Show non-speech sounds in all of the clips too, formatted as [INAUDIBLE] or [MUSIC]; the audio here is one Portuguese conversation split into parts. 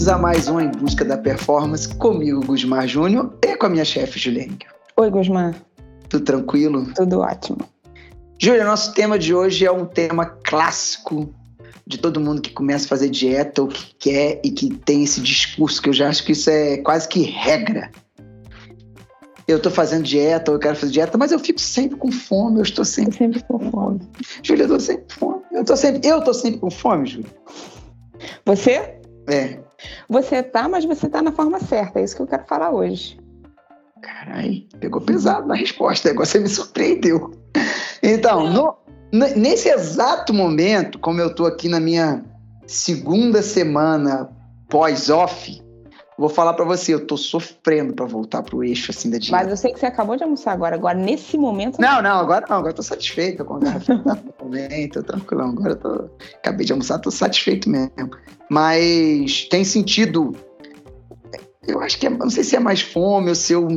bem-vindos a mais um Em Busca da Performance comigo, Gusmar Júnior, e com a minha chefe, Juliane. Oi, Gusmar. Tudo tranquilo? Tudo ótimo. Júlia, nosso tema de hoje é um tema clássico de todo mundo que começa a fazer dieta, ou que quer e que tem esse discurso, que eu já acho que isso é quase que regra. Eu tô fazendo dieta, ou eu quero fazer dieta, mas eu fico sempre com fome, eu estou sempre, sempre com fome. Júlia, eu tô sempre com fome. Eu tô sempre, eu tô sempre com fome, Júlia. Você? É. Você tá, mas você tá na forma certa, é isso que eu quero falar hoje. Carai, pegou pesado na resposta, agora você me surpreendeu. Então, no, nesse exato momento, como eu tô aqui na minha segunda semana pós-off, vou falar para você, eu tô sofrendo para voltar pro eixo assim da dieta. Mas eu sei que você acabou de almoçar agora, agora nesse momento. Não, não, agora não, agora eu tô satisfeito com a garrafinha também, tô tranquilão, agora eu tô acabei de almoçar, tô satisfeito mesmo. Mas tem sentido eu acho que é, não sei se é mais fome ou se eu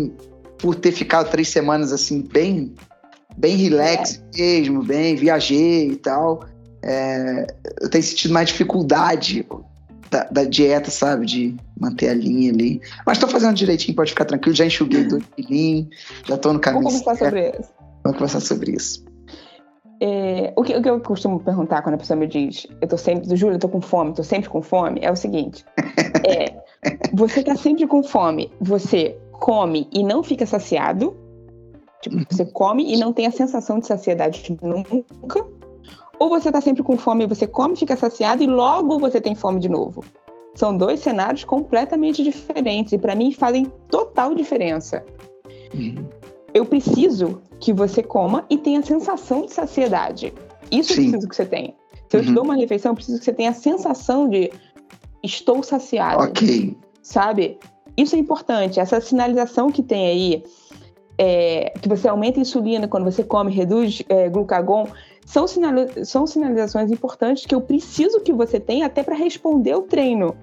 por ter ficado três semanas assim bem bem relax é. mesmo, bem viajei e tal, é, eu tenho sentido mais dificuldade da, da, dieta, sabe? De manter a linha ali. Mas tô fazendo direitinho, pode ficar tranquilo. Já enxuguei [LAUGHS] dois quilinhos, já tô no caminho. Vamos conversar sobre isso. Vamos conversar sobre isso. É, o, que, o, que, eu costumo perguntar quando a pessoa me diz, eu tô sempre, Júlia, eu tô com fome, tô sempre com fome, é o seguinte: [LAUGHS] é, você tá sempre com fome, você come e não fica saciado, tipo, você come e não tem a sensação de saciedade nunca, ou você está sempre com fome, você come, fica saciado e logo você tem fome de novo. São dois cenários completamente diferentes e para mim fazem total diferença. Uhum. Eu preciso que você coma e tenha a sensação de saciedade. Isso Sim. eu preciso que você tenha. Se eu uhum. te dou uma refeição, eu preciso que você tenha a sensação de estou saciado. Ok. Sabe? Isso é importante. Essa sinalização que tem aí, é, que você aumenta a insulina quando você come, reduz é, glucagon, são, são sinalizações importantes que eu preciso que você tenha até para responder o treino.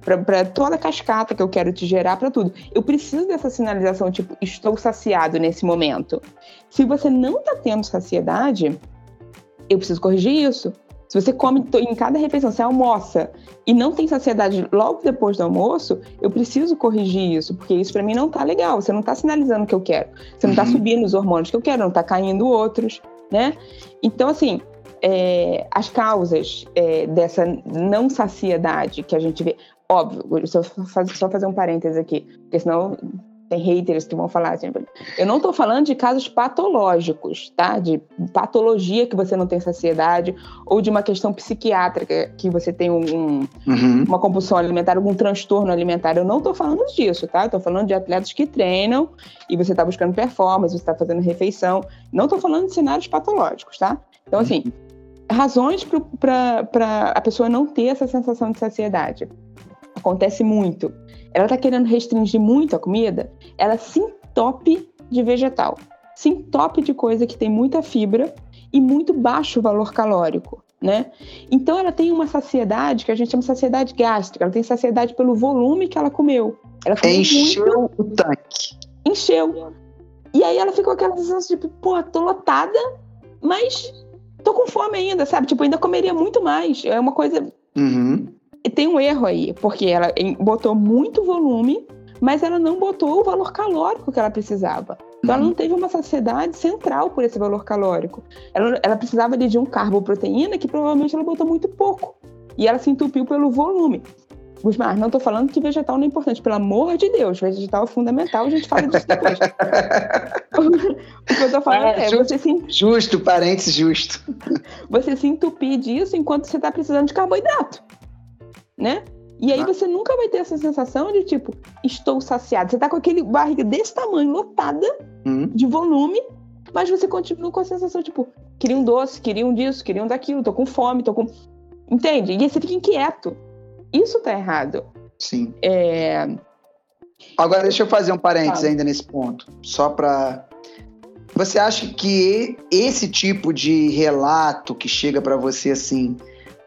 Para toda a cascata que eu quero te gerar, para tudo. Eu preciso dessa sinalização, tipo, estou saciado nesse momento. Se você não está tendo saciedade, eu preciso corrigir isso. Se você come em cada refeição, você almoça e não tem saciedade logo depois do almoço, eu preciso corrigir isso, porque isso para mim não tá legal. Você não tá sinalizando o que eu quero. Você não tá uhum. subindo os hormônios que eu quero, não tá caindo outros né? Então, assim, é, as causas é, dessa não saciedade que a gente vê, óbvio, só, só fazer um parêntese aqui, porque senão tem haters que vão falar assim, eu não estou falando de casos patológicos, tá? De patologia que você não tem saciedade, ou de uma questão psiquiátrica que você tem um, uhum. uma compulsão alimentar, algum transtorno alimentar. Eu não estou falando disso, tá? Estou falando de atletas que treinam e você está buscando performance, você está fazendo refeição. Não estou falando de cenários patológicos, tá? Então, assim, razões para a pessoa não ter essa sensação de saciedade. Acontece muito ela está querendo restringir muito a comida, ela se entope de vegetal, se entope de coisa que tem muita fibra e muito baixo valor calórico, né? Então ela tem uma saciedade que a gente chama de saciedade gástrica, ela tem saciedade pelo volume que ela comeu. Ela Encheu muito... o tanque. Encheu. E aí ela ficou aquela sensação de, pô, tô lotada, mas tô com fome ainda, sabe? Tipo, ainda comeria muito mais. É uma coisa uhum tem um erro aí, porque ela botou muito volume, mas ela não botou o valor calórico que ela precisava. Então, ela não teve uma saciedade central por esse valor calórico. Ela, ela precisava de um carboproteína que provavelmente ela botou muito pouco. E ela se entupiu pelo volume. Gusmar, não estou falando que vegetal não é importante, pelo amor de Deus, vegetal é fundamental, a gente fala disso depois. [LAUGHS] o que eu estou falando é, é justo, você se... Justo, parênteses, justo. Você se entupir disso enquanto você está precisando de carboidrato né? E aí você nunca vai ter essa sensação de tipo, estou saciado. Você tá com aquele barriga desse tamanho, lotada hum. de volume, mas você continua com a sensação, tipo, queria um doce, queria um disso, queria um daquilo, tô com fome, tô com. Entende? E aí você fica inquieto. Isso tá errado. Sim. É... Agora deixa eu fazer um parênteses ainda nesse ponto. Só para Você acha que esse tipo de relato que chega para você assim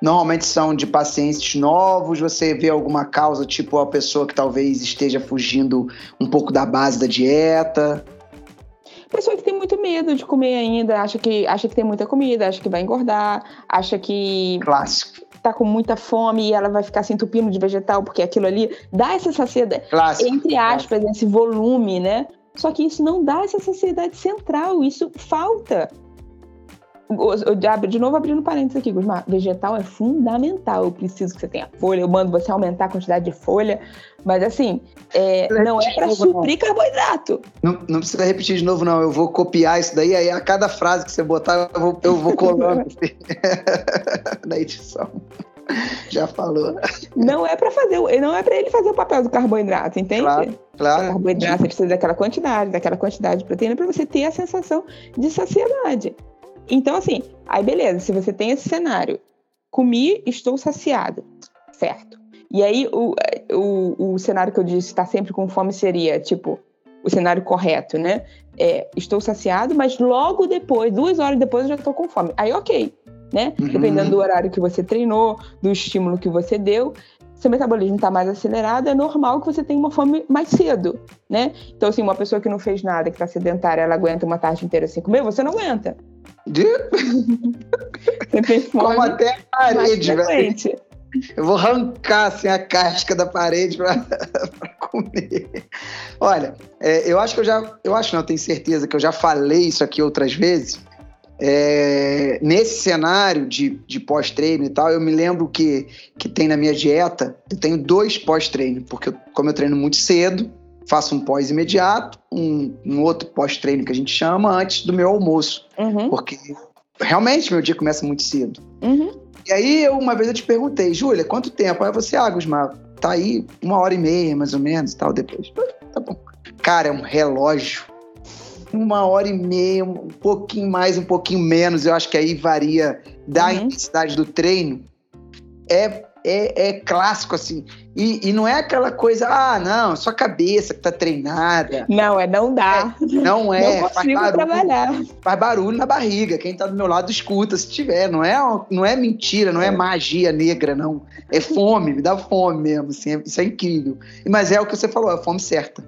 Normalmente são de pacientes novos, você vê alguma causa, tipo a pessoa que talvez esteja fugindo um pouco da base da dieta. Pessoa que tem muito medo de comer ainda, acha que, acha que tem muita comida, acha que vai engordar, acha que. Clássico. tá com muita fome e ela vai ficar se entupindo de vegetal, porque aquilo ali dá essa saciedade, Clássico. entre aspas, Clássico. esse volume, né? Só que isso não dá essa saciedade central, isso falta. De novo, abrindo parênteses aqui, Gusmar. Vegetal é fundamental. Eu preciso que você tenha folha, eu mando você aumentar a quantidade de folha. Mas assim, é, não é para suprir carboidrato. Não, não, precisa repetir de novo, não. Eu vou copiar isso daí, aí a cada frase que você botar, eu vou, eu vou colando assim, [LAUGHS] na edição. Já falou. Não é para fazer, não é para ele fazer o papel do carboidrato, entende? Claro, claro. O carboidrato você precisa daquela quantidade, daquela quantidade de proteína para você ter a sensação de saciedade. Então, assim, aí beleza, se você tem esse cenário, comi, estou saciado, certo? E aí o, o, o cenário que eu disse estar sempre com fome seria, tipo, o cenário correto, né? É, estou saciado, mas logo depois, duas horas depois, eu já estou com fome. Aí, ok, né? Uhum. Dependendo do horário que você treinou, do estímulo que você deu, seu metabolismo está mais acelerado, é normal que você tenha uma fome mais cedo, né? Então, assim, uma pessoa que não fez nada, que está sedentária, ela aguenta uma tarde inteira sem comer, você não aguenta. De... Como até a parede, velho. Eu vou arrancar assim, a casca da parede para [LAUGHS] comer. Olha, é, eu acho que eu já. Eu acho, não, tenho certeza que eu já falei isso aqui outras vezes. É, nesse cenário de, de pós-treino e tal, eu me lembro que, que tem na minha dieta, eu tenho dois pós-treino, porque eu, como eu treino muito cedo, faço um pós imediato, um, um outro pós-treino que a gente chama antes do meu almoço. Uhum. Porque realmente meu dia começa muito cedo. Uhum. E aí, eu, uma vez eu te perguntei, Júlia, quanto tempo? Aí você, ah, Gusmar, tá aí uma hora e meia, mais ou menos, tal, depois. Tá bom. Cara, é um relógio. Uma hora e meia, um pouquinho mais, um pouquinho menos, eu acho que aí varia da uhum. intensidade do treino. É é, é clássico, assim. E, e, não é aquela coisa, ah, não, sua cabeça que tá treinada. Não, é não dá. É, não é. Não consigo faz barulho, trabalhar. Faz barulho na barriga. Quem tá do meu lado escuta se tiver. Não é, não é mentira, não é, é magia negra, não. É fome, me dá fome mesmo, assim. Isso é incrível. Mas é o que você falou, é a fome certa.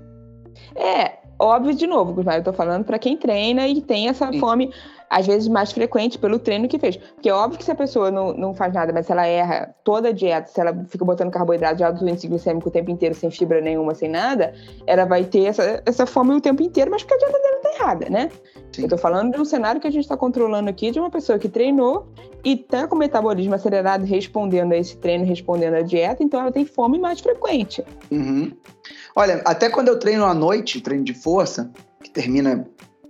É, óbvio de novo, eu tô falando para quem treina e tem essa Sim. fome às vezes mais frequente pelo treino que fez. Porque é óbvio que se a pessoa não, não faz nada, mas se ela erra toda a dieta, se ela fica botando carboidrato de alto índice glicêmico o tempo inteiro, sem fibra nenhuma, sem nada, ela vai ter essa, essa fome o tempo inteiro, mas porque a dieta dela tá errada, né? Sim. Eu tô falando de um cenário que a gente está controlando aqui de uma pessoa que treinou e tá com o metabolismo acelerado respondendo a esse treino, respondendo à dieta, então ela tem fome mais frequente. Uhum. Olha, até quando eu treino à noite, treino de força, que termina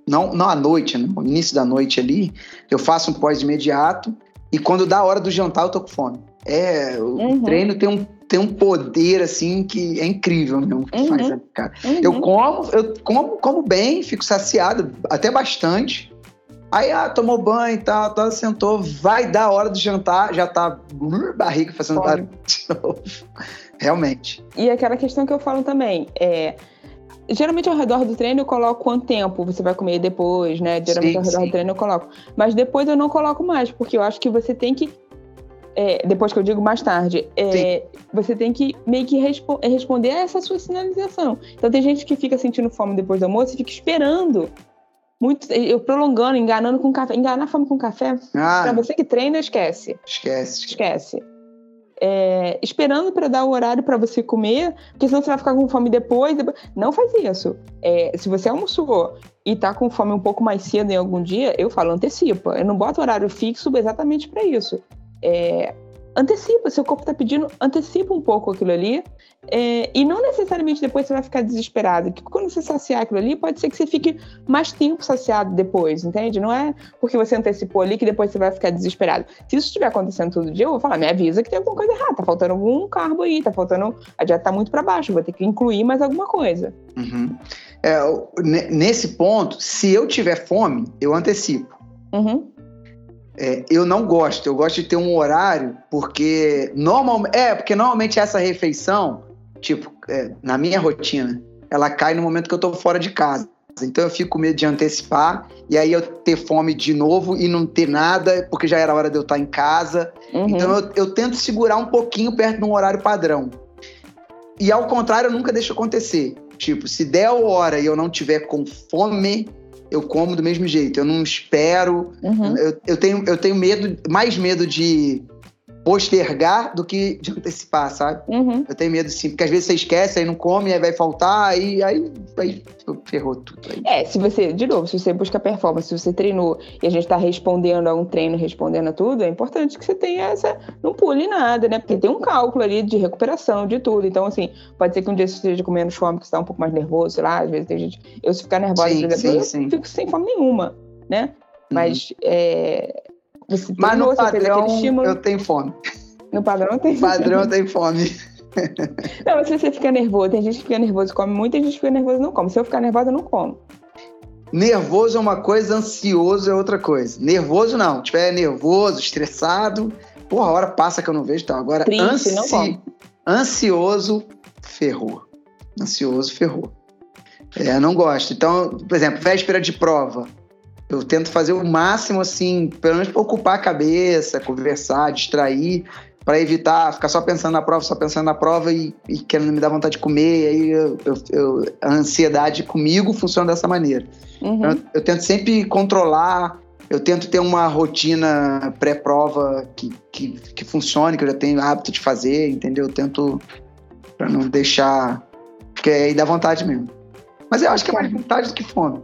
não, não à noite, né? no início da noite ali, eu faço um pós imediato e quando dá a hora do jantar eu tô com fome. É, o uhum. treino tem um, tem um poder assim que é incrível mesmo que uhum. faz, cara. Uhum. Eu como, eu como, como bem, fico saciado até bastante. Aí, ah, tomou banho e tal, tal, sentou, vai dar a hora do jantar, já tá barriga fazendo barulho de [LAUGHS] novo. Realmente. E aquela questão que eu falo também, é Geralmente ao redor do treino eu coloco quanto tempo você vai comer depois, né? Geralmente sim, ao redor sim. do treino eu coloco. Mas depois eu não coloco mais, porque eu acho que você tem que. É, depois que eu digo mais tarde, é, você tem que meio que respo responder a essa sua sinalização. Então tem gente que fica sentindo fome depois do almoço e fica esperando. Muito, eu prolongando, enganando com café. Enganar a fome com café. Ah, pra você que treina, esquece. Esquece. Esquece é, esperando para dar o horário para você comer, porque senão você vai ficar com fome depois. depois. Não faz isso. É, se você almoçou e tá com fome um pouco mais cedo em algum dia, eu falo antecipa. Eu não boto horário fixo exatamente para isso. É, antecipa, seu corpo está pedindo, antecipa um pouco aquilo ali. É, e não necessariamente depois você vai ficar desesperado. Que quando você saciar aquilo ali, pode ser que você fique mais tempo saciado depois, entende? Não é porque você antecipou ali que depois você vai ficar desesperado. Se isso estiver acontecendo todo dia, eu vou falar, me avisa que tem alguma coisa errada, tá faltando algum carbo aí, tá faltando. A dieta tá muito para baixo, vou ter que incluir mais alguma coisa. Uhum. É, nesse ponto, se eu tiver fome, eu antecipo. Uhum. É, eu não gosto, eu gosto de ter um horário, porque normalmente. É, porque normalmente essa refeição, tipo, é, na minha rotina, ela cai no momento que eu tô fora de casa. Então eu fico com medo de antecipar e aí eu ter fome de novo e não ter nada, porque já era hora de eu estar em casa. Uhum. Então eu, eu tento segurar um pouquinho perto de um horário padrão. E ao contrário, eu nunca deixo acontecer. Tipo, se der a hora e eu não tiver com fome, eu como do mesmo jeito. Eu não espero. Uhum. Eu, eu, tenho, eu tenho medo, mais medo de postergar do que de antecipar, sabe? Uhum. Eu tenho medo sim, porque às vezes você esquece, aí não come, aí vai faltar, aí, aí, aí ferrou tudo. Aí. É, se você, de novo, se você busca performance, se você treinou e a gente está respondendo a um treino, respondendo a tudo, é importante que você tenha essa. Não pule nada, né? Porque tem um cálculo ali de recuperação, de tudo. Então, assim, pode ser que um dia você esteja com menos fome, que você está um pouco mais nervoso, sei lá, às vezes tem gente. Eu, se ficar nervosa, sim, exemplo, sim, eu sim. fico sem fome nenhuma, né? Mas uhum. é, você Mas no padrão eu tenho fome. No padrão tem padrão tem fome. [LAUGHS] Não, se você fica nervoso, tem gente que fica nervoso e come muito, tem gente que fica nervoso e não come. Se eu ficar nervosa, eu não como. Nervoso é uma coisa, ansioso é outra coisa. Nervoso não. Tiver nervoso, estressado, porra, a hora passa que eu não vejo. Então, agora, Triste, ansi... não come. ansioso, ferrou. Ansioso, ferrou. É, não gosto. Então, por exemplo, véspera de prova. Eu tento fazer o máximo, assim, pelo menos para ocupar a cabeça, conversar, distrair, para evitar ficar só pensando na prova, só pensando na prova e, e querendo me dar vontade de comer. Aí eu, eu, eu, a ansiedade comigo funciona dessa maneira. Uhum. Eu, eu, tento sempre controlar, eu tento ter uma rotina pré-prova que, que, que funcione, que eu já tenho hábito de fazer, entendeu? Eu tento para não deixar. Porque aí dá vontade mesmo. Mas eu acho que é mais vontade do que fome.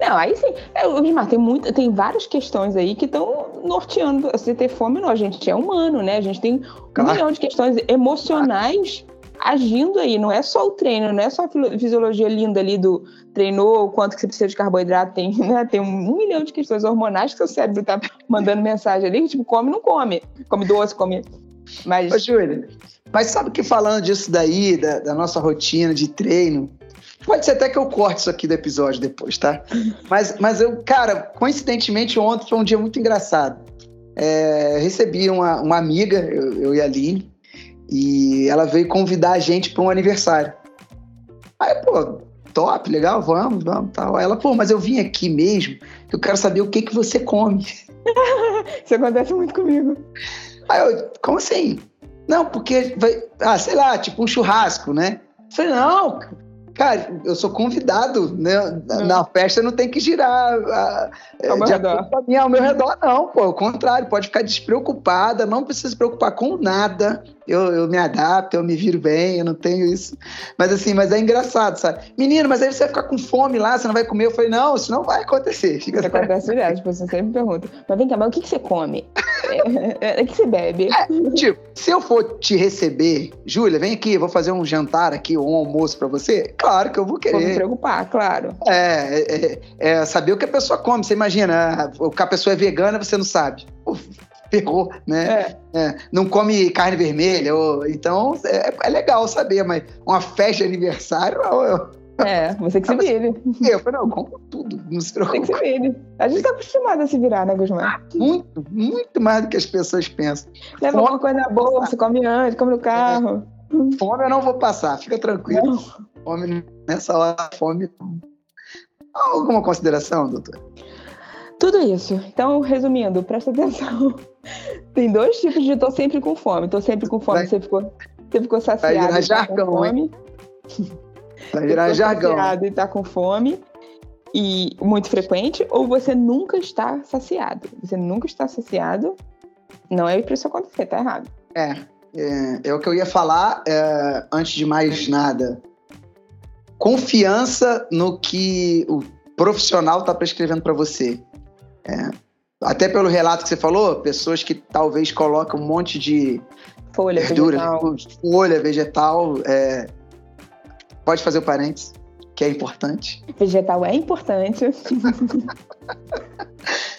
Não, aí sim. É, tem, muito, tem várias questões aí que estão norteando você ter fome não. A gente é humano, né? A gente tem um milhão de questões emocionais agindo aí. Não é só o treino, não é só a fisiologia linda ali do treinou, quanto que você precisa de carboidrato. Tem, [LAUGHS] né? tem um milhão de questões hormonais que seu cérebro tá [LAUGHS] mandando mensagem ali, tipo, come não come. Come doce, come... Mas... Ô, Júlia, mas sabe que falando disso daí, da, da nossa rotina de treino, Pode ser até que eu corte isso aqui do episódio depois, tá? Mas, mas eu, cara, coincidentemente, ontem foi um dia muito engraçado. É, recebi uma, uma amiga, eu, eu e a Aline, e ela veio convidar a gente para um aniversário. Aí, pô, top, legal, vamos, vamos, tal. Aí ela, pô, mas eu vim aqui mesmo, eu quero saber o que que você come. [LAUGHS] Isso acontece muito comigo. Aí eu, como assim? Não, porque vai, ah, sei lá, tipo um churrasco, né? Eu falei, não, Cara, eu sou convidado, né? Hum. Na festa não tem que girar a, ao, meu redor. Mim, ao meu redor, não, pô. Ao contrário, pode ficar despreocupada, não precisa se preocupar com nada. Eu, eu me adapto, eu me viro bem, eu não tenho isso. Mas assim, mas é engraçado, sabe? Menino, mas aí você vai ficar com fome lá, você não vai comer? Eu falei, não, isso não vai acontecer. Fica isso acontece direto, tipo, você sempre me pergunta. Mas vem cá, mas o que, que você come? É, é, o que você bebe? É, tipo, se eu for te receber, Júlia, vem aqui, vou fazer um jantar aqui, um almoço para você, claro que eu vou querer. Vou me preocupar, claro. É, é, é, saber o que a pessoa come. Você imagina, o que a pessoa é vegana, você não sabe. Uf, ferrou, né? É. É, não come carne vermelha, ou, então é, é, legal saber, mas uma festa de aniversário, eu, é, você que se vire. Eu falei, não, compro tudo, não se preocupe. Tem que se vire. A gente tá acostumado a se virar, né, Guzmán? Muito, muito mais do que as pessoas pensam. Leva Fome, uma coisa boa, você come antes, come no carro. É. Fome eu não vou passar, fica tranquilo. Não. Fome, nessa hora, fome. Alguma consideração, doutor? Tudo isso. Então, resumindo, presta atenção. [LAUGHS] Tem dois tipos de tô sempre com fome. Tô sempre com fome. Vai, você, ficou, você ficou saciado. Vai virar jargão, com fome. Vai virar [LAUGHS] jargão. saciado e tá com fome. E muito frequente, ou você nunca está saciado. Você nunca está saciado, não é para isso acontecer, tá errado. É, é, é o que eu ia falar é, antes de mais nada. Confiança no que o profissional está prescrevendo para você. É, até pelo relato que você falou, pessoas que talvez colocam um monte de folha verdura, vegetal. folha vegetal. É, pode fazer o parênteses, que é importante. Vegetal é importante. [LAUGHS]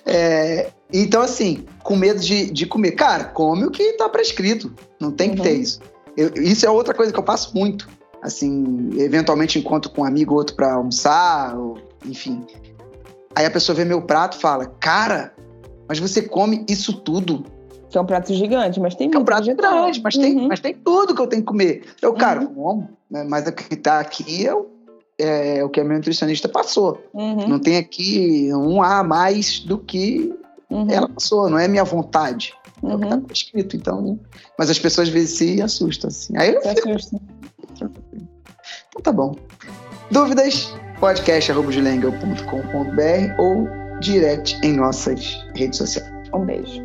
é, então, assim, com medo de, de comer. Cara, come o que está prescrito. Não tem uhum. que ter uhum. isso. Eu, isso é outra coisa que eu passo muito. Assim, eventualmente encontro com um amigo ou outro para almoçar, ou, enfim. Aí a pessoa vê meu prato e fala: Cara, mas você come isso tudo? Que é um prato gigante, mas tem muito. É um prato grande, mas, uhum. tem, mas tem tudo que eu tenho que comer. Eu, cara, uhum. como, né? mas o que tá aqui é o, é o que a minha nutricionista passou. Uhum. Não tem aqui um A mais do que uhum. ela passou, não é minha vontade. É o que tá uhum. escrito, então. Mas as pessoas às vezes se assustam, assim. Aí eu fico... assusta. Tá bom. Dúvidas? podcast.julengel.com.br ou direct em nossas redes sociais. Um beijo.